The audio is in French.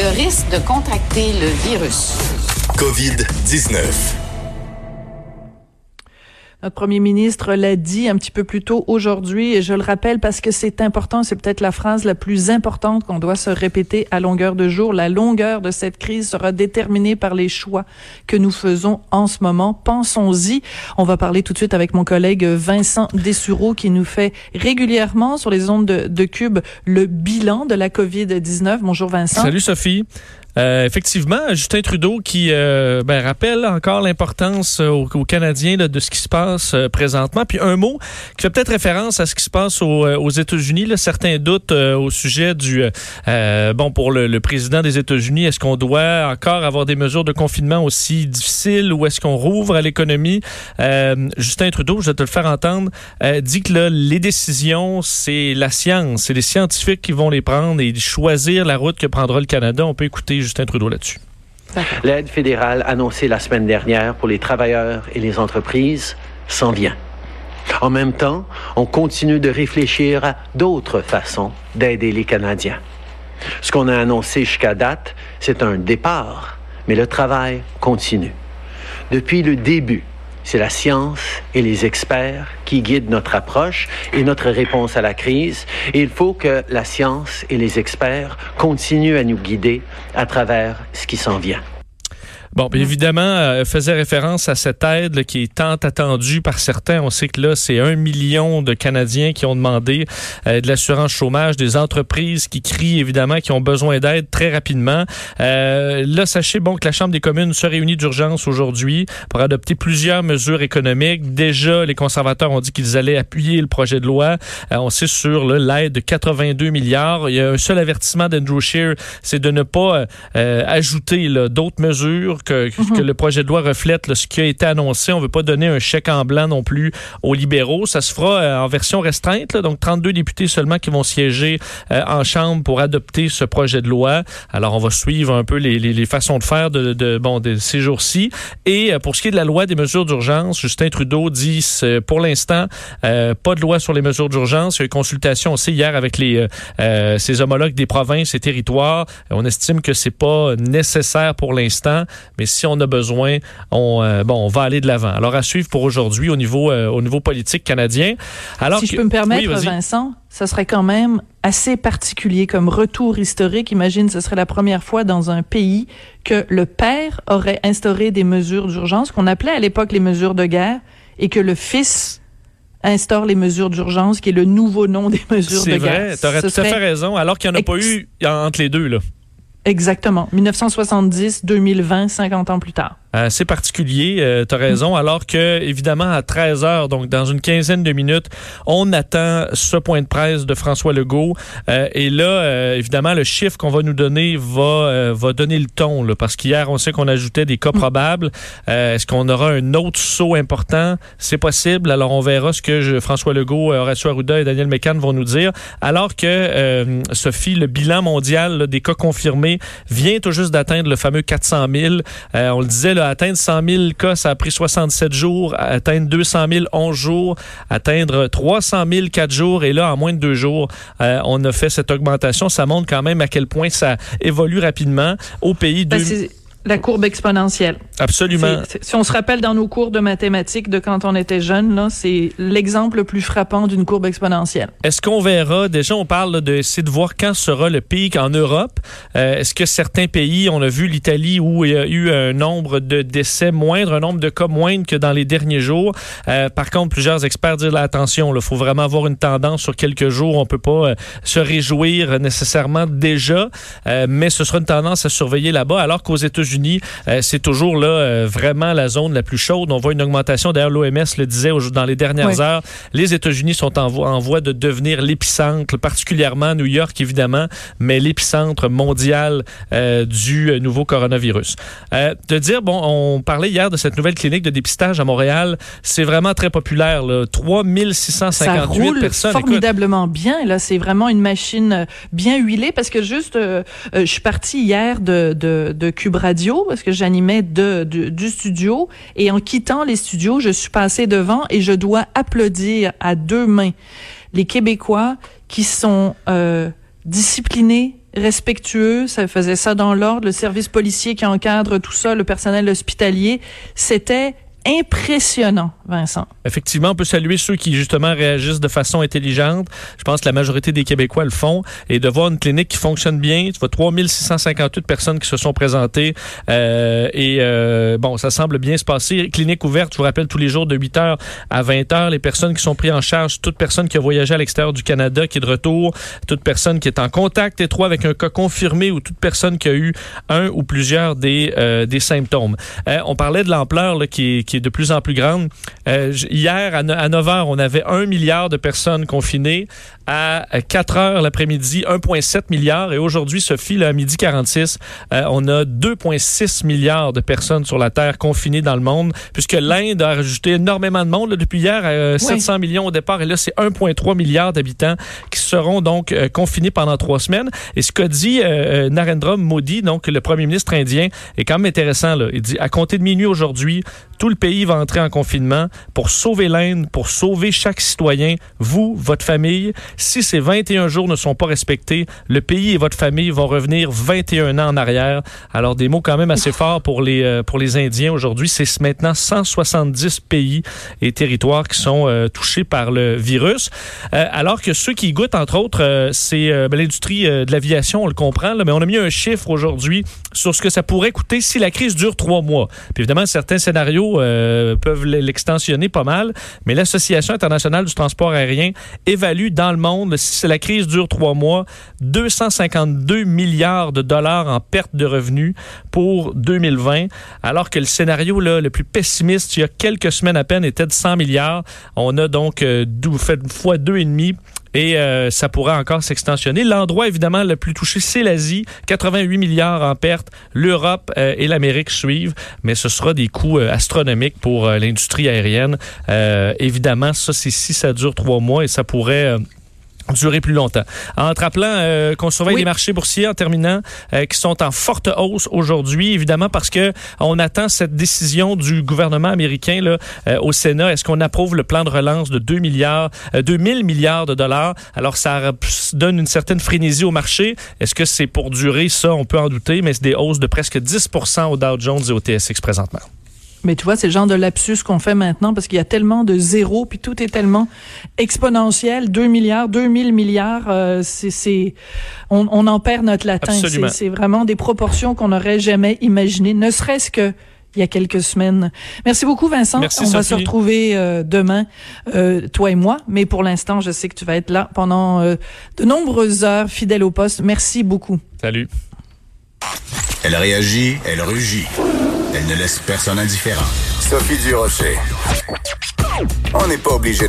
le risque de contracter le virus. COVID-19. Notre premier ministre l'a dit un petit peu plus tôt aujourd'hui et je le rappelle parce que c'est important, c'est peut-être la phrase la plus importante qu'on doit se répéter à longueur de jour. La longueur de cette crise sera déterminée par les choix que nous faisons en ce moment. Pensons-y. On va parler tout de suite avec mon collègue Vincent Dessureau qui nous fait régulièrement sur les ondes de, de Cube le bilan de la COVID-19. Bonjour Vincent. Salut Sophie. Euh, effectivement, Justin Trudeau qui euh, ben, rappelle encore l'importance euh, aux, Canadiens là, de ce qui se passe euh, présentement. Puis un mot qui fait peut-être référence à ce qui se passe aux, États-Unis. Certains doutes au sujet du bon pour le, le, président des États-Unis. Est-ce qu'on doit encore avoir des mesures de confinement aussi difficiles ou est-ce qu'on rouvre à l'économie? Justin Trudeau, je vais te le faire entendre, dit que là, les décisions, c'est la science, c'est les scientifiques qui vont les prendre et choisir la route que prendra le Canada. On peut écouter Justin Trudeau là-dessus. L'aide fédérale annoncée la semaine dernière pour les travailleurs et les entreprises s'en vient. En même temps, on continue de réfléchir à d'autres façons d'aider les Canadiens. Ce qu'on a annoncé jusqu'à date, c'est un départ, mais le travail continue. Depuis le début, c'est la science et les experts qui guident notre approche et notre réponse à la crise. Et il faut que la science et les experts continuent à nous guider à travers ce qui s'en vient. Bon, bien évidemment, euh, faisait référence à cette aide qui est tant attendue par certains. On sait que là, c'est un million de Canadiens qui ont demandé euh, de l'assurance chômage, des entreprises qui crient évidemment, qui ont besoin d'aide très rapidement. Euh, là, sachez bon que la Chambre des communes se réunit d'urgence aujourd'hui pour adopter plusieurs mesures économiques. Déjà, les conservateurs ont dit qu'ils allaient appuyer le projet de loi. Euh, on sait sur l'aide de 82 milliards. Il y a un seul avertissement d'Andrew Scheer, c'est de ne pas ajouter d'autres mesures que, mhm. le projet de loi reflète ce qui a été annoncé. On ne veut pas donner un chèque en blanc non plus aux libéraux. Ça se fera euh, en version restreinte, donc 32 députés seulement qui vont siéger euh, en Chambre pour adopter ce projet de loi. Alors, on va suivre un peu les, façons de faire de, bon, de ces jours-ci. Et euh, pour ce qui est de la loi des mesures d'urgence, Justin Trudeau dit pour l'instant, pas de loi sur les mesures d'urgence. Il y a eu consultation aussi hier avec les, ses homologues des provinces et territoires. On estime que c'est pas nécessaire pour l'instant, mais si on a besoin, on, euh, bon, on va aller de l'avant. Alors, à suivre pour aujourd'hui au niveau, euh, au niveau politique canadien. Alors si je peux me permettre, Vincent, ça serait quand même assez particulier comme retour historique. Imagine, ce serait la première fois dans un pays que le père aurait instauré des mesures d'urgence qu'on appelait à l'époque les mesures de guerre et que le fils instaure les mesures d'urgence, qui est le nouveau nom des mesures de guerre. C'est vrai, tu aurais tout à fait raison, alors qu'il n'y en a pas eu entre les deux. Là. Exactement. 1970, 2020, 50 ans plus tard. C'est particulier, euh, tu as raison, alors que évidemment à 13 heures, donc dans une quinzaine de minutes, on attend ce point de presse de François Legault euh, et là euh, évidemment le chiffre qu'on va nous donner va euh, va donner le ton là, parce qu'hier on sait qu'on ajoutait des cas mm. probables. Est-ce qu'on aura un autre saut important? C'est possible. Alors on verra ce que je, François Legault, Horacio Arruda et Daniel Mécan vont nous dire. Alors que Sophie, le bilan mondial des cas confirmés vient tout juste d'atteindre le fameux 400 000. on le disait atteindre 100 000 cas, ça a pris 67 jours. Atteindre 200 000, 11 jours. Atteindre 300 000, 4 jours. Et là, en moins de deux jours, euh, on a fait cette augmentation. Ça montre quand même à quel point ça évolue rapidement au pays. Ben, la courbe exponentielle. Absolument. si on se rappelle dans nos cours de mathématiques de quand on était jeune, là, c'est l'exemple le plus frappant d'une courbe exponentielle. Est-ce qu'on verra, déjà on parle de essayer de voir quand sera le pic en Europe. Euh, est-ce que certains pays, on a vu l'Italie où il y a eu un nombre de décès moindre, un nombre de cas moindre que dans les derniers jours. Euh, par contre, plusieurs experts disent attention, il faut vraiment avoir une tendance sur quelques jours. On peut pas euh, se réjouir nécessairement déjà, mais ce sera une tendance à surveiller là-bas, alors qu'aux États-Unis, unis euh, c'est toujours là euh, vraiment la zone la plus chaude. On voit une augmentation. D'ailleurs, l'OMS le disait dans les dernières heures. Les États-Unis sont en, en, voie de devenir l'épicentre, particulièrement New York, évidemment, mais l'épicentre mondial euh, du nouveau coronavirus. de dire, bon, on parlait hier de cette nouvelle clinique de dépistage à Montréal. C'est vraiment très populaire. Là. 3658 Ça roule personnes. formidablement bien. Là, c'est vraiment une machine bien huilée parce que juste, je suis partie hier de, de, de Cube Radio parce que j'animais du studio et en quittant les studios, je suis passée devant et je dois applaudir à deux mains les Québécois qui sont euh, disciplinés, respectueux, ça faisait ça dans l'ordre, le service policier qui encadre tout ça, le personnel hospitalier, c'était impressionnant, Vincent. Effectivement, on peut saluer ceux qui justement réagissent de façon intelligente. Je pense que la majorité des Québécois le font. Et de voir une clinique qui fonctionne bien, tu vois 3658 personnes qui se sont présentées. Euh, et euh, bon, ça semble bien se passer. Clinique ouverte, je vous rappelle, tous les jours de 8h à 20h. Les personnes qui sont prises en charge, toute personne qui a voyagé à l'extérieur du Canada, qui est de retour, toute personne qui est en contact étroit avec un cas confirmé ou toute personne qui a eu un ou plusieurs des, euh, des symptômes. Euh, on parlait de l'ampleur qui, qui est de plus en plus grande. Euh, hier, à 9 h, on avait un milliard de personnes confinées. À 4 heures l'après-midi, 1,7 milliard. Et aujourd'hui, Sophie, là, à midi 46, euh, on a 2,6 milliards de personnes sur la Terre confinées dans le monde, puisque l'Inde a rajouté énormément de monde. Là, depuis hier, euh, 700 millions au départ. Et là, c'est 1,3 milliard d'habitants qui seront donc euh, confinés pendant trois semaines. Et ce qu'a dit Narendra Modi, donc le premier ministre indien, est quand même intéressant. Là. Il dit, à compter de minuit aujourd'hui, tout le pays va entrer en confinement pour sauver l'Inde, pour sauver chaque citoyen, vous, votre famille. Si ces 21 jours ne sont pas respectés, le pays et votre famille vont revenir 21 ans en arrière. Alors des mots quand même assez forts pour les euh, pour les Indiens aujourd'hui. C'est maintenant 170 pays et territoires qui sont euh, touchés par le virus. Euh, alors que ceux qui goûtent entre autres, euh, c'est ben, l'industrie de l'aviation, on le comprend, là, mais on a mis un chiffre aujourd'hui sur ce que ça pourrait coûter si la crise dure trois mois. Puis évidemment, certains scénarios euh, peuvent l'extensionner pas mal, mais l'Association internationale du transport aérien évalue dans le monde, si la crise dure trois mois, 252 milliards de dollars en perte de revenus pour 2020, alors que le scénario le plus pessimiste, il y a quelques semaines à peine, était de 100 milliards. On a donc euh, fait fois deux et demi et euh, ça pourrait encore s'extensionner. L'endroit évidemment le plus touché, c'est l'Asie, 88 milliards en perte. L'Europe euh, et l'Amérique suivent, mais ce sera des coûts euh, astronomiques pour euh, l'industrie aérienne. Évidemment, ça c'est si ça dure trois mois et ça pourrait durer plus longtemps. En te rappelant euh, qu'on surveille Oui. les marchés boursiers en terminant, euh, qui sont en forte hausse aujourd'hui, évidemment parce que on attend cette décision du gouvernement américain là, euh, au Sénat. Est-ce qu'on approuve le plan de relance de 2 milliards, euh, 2000 milliards de dollars? Alors ça donne une certaine frénésie au marché. Est-ce que c'est pour durer? Ça On peut en douter, mais c'est des hausses de presque 10% au Dow Jones et au TSX présentement. Mais tu vois, c'est le genre de lapsus qu'on fait maintenant parce qu'il y a tellement de zéros, puis tout est tellement exponentiel. 2 milliards, 2000 milliards, euh, c'est, on, on en perd notre latin. C'est, vraiment des proportions qu'on n'aurait jamais imaginées, ne serait-ce que il y a quelques semaines. Merci beaucoup, Vincent. Merci, on va se retrouver euh, demain, euh, toi et moi. Mais pour l'instant, je sais que tu vas être là pendant euh, de nombreuses heures, fidèle au poste. Merci beaucoup. Salut. Elle réagit, elle rugit. Elle ne laisse personne indifférent. Sophie Durocher. On n'est pas obligé de